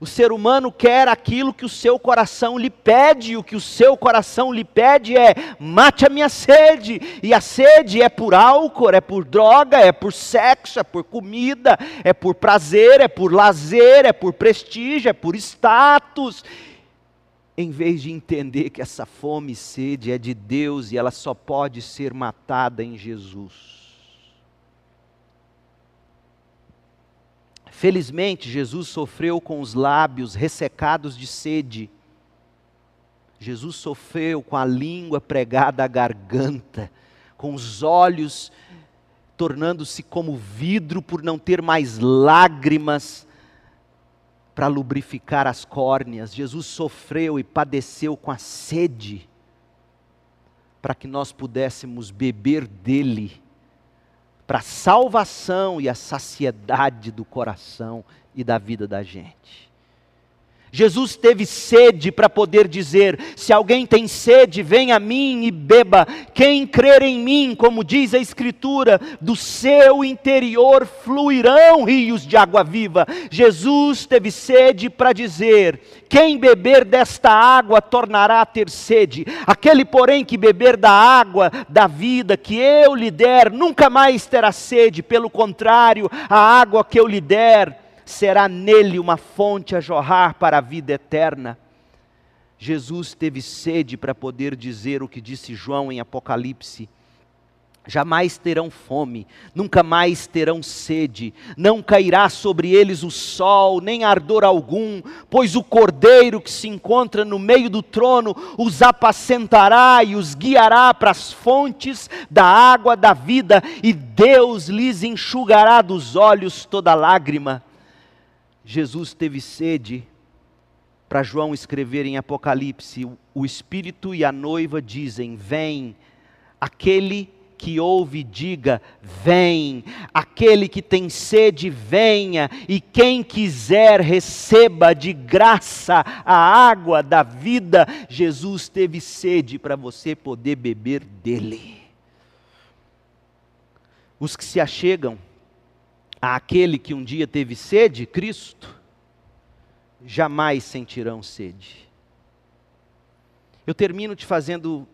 O ser humano quer aquilo que o seu coração lhe pede, e o que o seu coração lhe pede é: mate a minha sede. E a sede é por álcool, é por droga, é por sexo, é por comida, é por prazer, é por lazer, é por prestígio, é por status. Em vez de entender que essa fome e sede é de Deus e ela só pode ser matada em Jesus. Felizmente, Jesus sofreu com os lábios ressecados de sede. Jesus sofreu com a língua pregada à garganta, com os olhos tornando-se como vidro por não ter mais lágrimas para lubrificar as córneas. Jesus sofreu e padeceu com a sede para que nós pudéssemos beber dele para a salvação e a saciedade do coração e da vida da gente. Jesus teve sede para poder dizer: se alguém tem sede, venha a mim e beba. Quem crer em mim, como diz a Escritura, do seu interior fluirão rios de água viva. Jesus teve sede para dizer: quem beber desta água tornará a ter sede. Aquele, porém, que beber da água da vida que eu lhe der, nunca mais terá sede. Pelo contrário, a água que eu lhe der será nele uma fonte a jorrar para a vida eterna. Jesus teve sede para poder dizer o que disse João em Apocalipse: jamais terão fome, nunca mais terão sede, não cairá sobre eles o sol, nem ardor algum, pois o cordeiro que se encontra no meio do trono os apacentará e os guiará para as fontes da água da vida, e Deus lhes enxugará dos olhos toda lágrima. Jesus teve sede para João escrever em Apocalipse: o Espírito e a noiva dizem: Vem, aquele que ouve, diga: Vem, aquele que tem sede, venha, e quem quiser, receba de graça a água da vida. Jesus teve sede para você poder beber dele. Os que se achegam àquele que um dia teve sede, Cristo, jamais sentirão sede. Eu termino te fazendo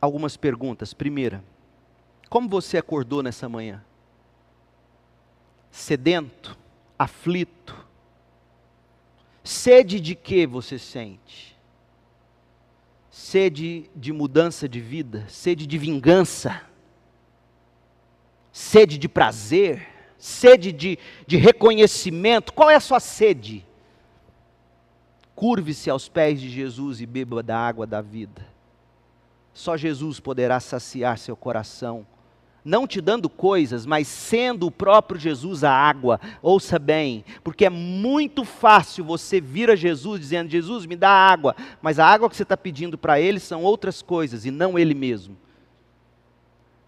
algumas perguntas. Primeira, como você acordou nessa manhã? Sedento, aflito. Sede de que você sente? Sede de mudança de vida, sede de vingança, sede de prazer, sede de, de reconhecimento. Qual é a sua sede? Curve-se aos pés de Jesus e beba da água da vida. Só Jesus poderá saciar seu coração não te dando coisas, mas sendo o próprio Jesus a água. Ouça bem, porque é muito fácil você vir a Jesus dizendo: Jesus, me dá água, mas a água que você está pedindo para Ele são outras coisas e não Ele mesmo.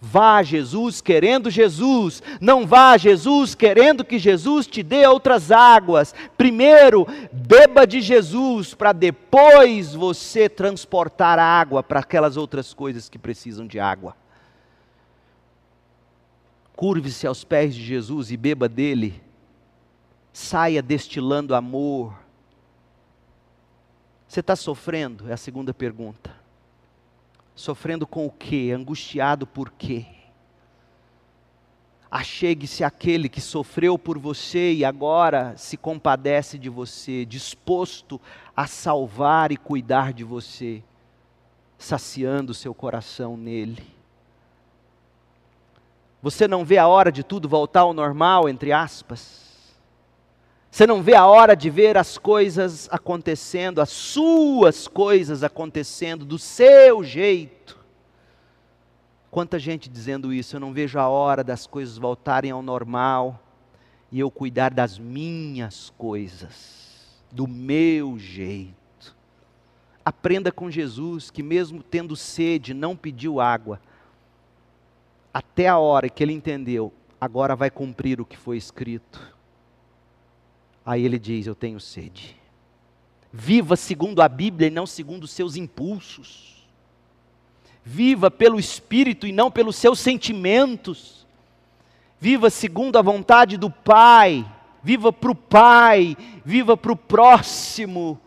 Vá a Jesus querendo Jesus, não vá a Jesus querendo que Jesus te dê outras águas. Primeiro, beba de Jesus, para depois você transportar a água para aquelas outras coisas que precisam de água. Curve-se aos pés de Jesus e beba dele. Saia destilando amor. Você está sofrendo? É a segunda pergunta. Sofrendo com o quê? Angustiado por quê? Achegue-se àquele que sofreu por você e agora se compadece de você, disposto a salvar e cuidar de você, saciando seu coração nele. Você não vê a hora de tudo voltar ao normal, entre aspas? Você não vê a hora de ver as coisas acontecendo, as suas coisas acontecendo do seu jeito? Quanta gente dizendo isso, eu não vejo a hora das coisas voltarem ao normal e eu cuidar das minhas coisas, do meu jeito. Aprenda com Jesus que, mesmo tendo sede, não pediu água, até a hora que ele entendeu, agora vai cumprir o que foi escrito. Aí ele diz: Eu tenho sede. Viva segundo a Bíblia e não segundo os seus impulsos. Viva pelo Espírito e não pelos seus sentimentos. Viva segundo a vontade do Pai. Viva para o Pai. Viva para o próximo.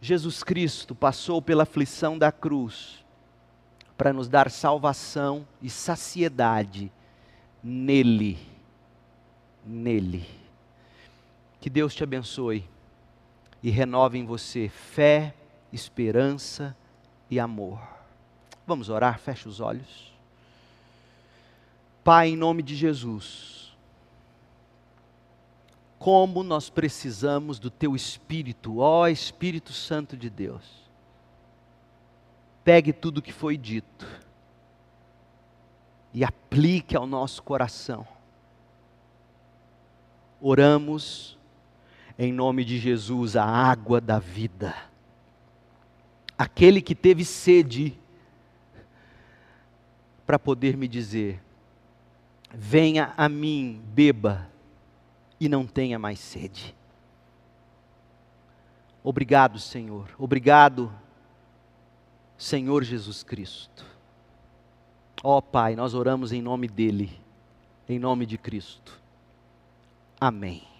Jesus Cristo passou pela aflição da cruz para nos dar salvação e saciedade nele. Nele. Que Deus te abençoe e renove em você fé, esperança e amor. Vamos orar, feche os olhos. Pai, em nome de Jesus, como nós precisamos do Teu Espírito, ó Espírito Santo de Deus pegue tudo que foi dito e aplique ao nosso coração. Oramos em nome de Jesus, a água da vida. Aquele que teve sede, para poder me dizer: venha a mim, beba, e não tenha mais sede. Obrigado, Senhor. Obrigado Senhor Jesus Cristo. Ó oh, Pai, nós oramos em nome dEle, em nome de Cristo. Amém.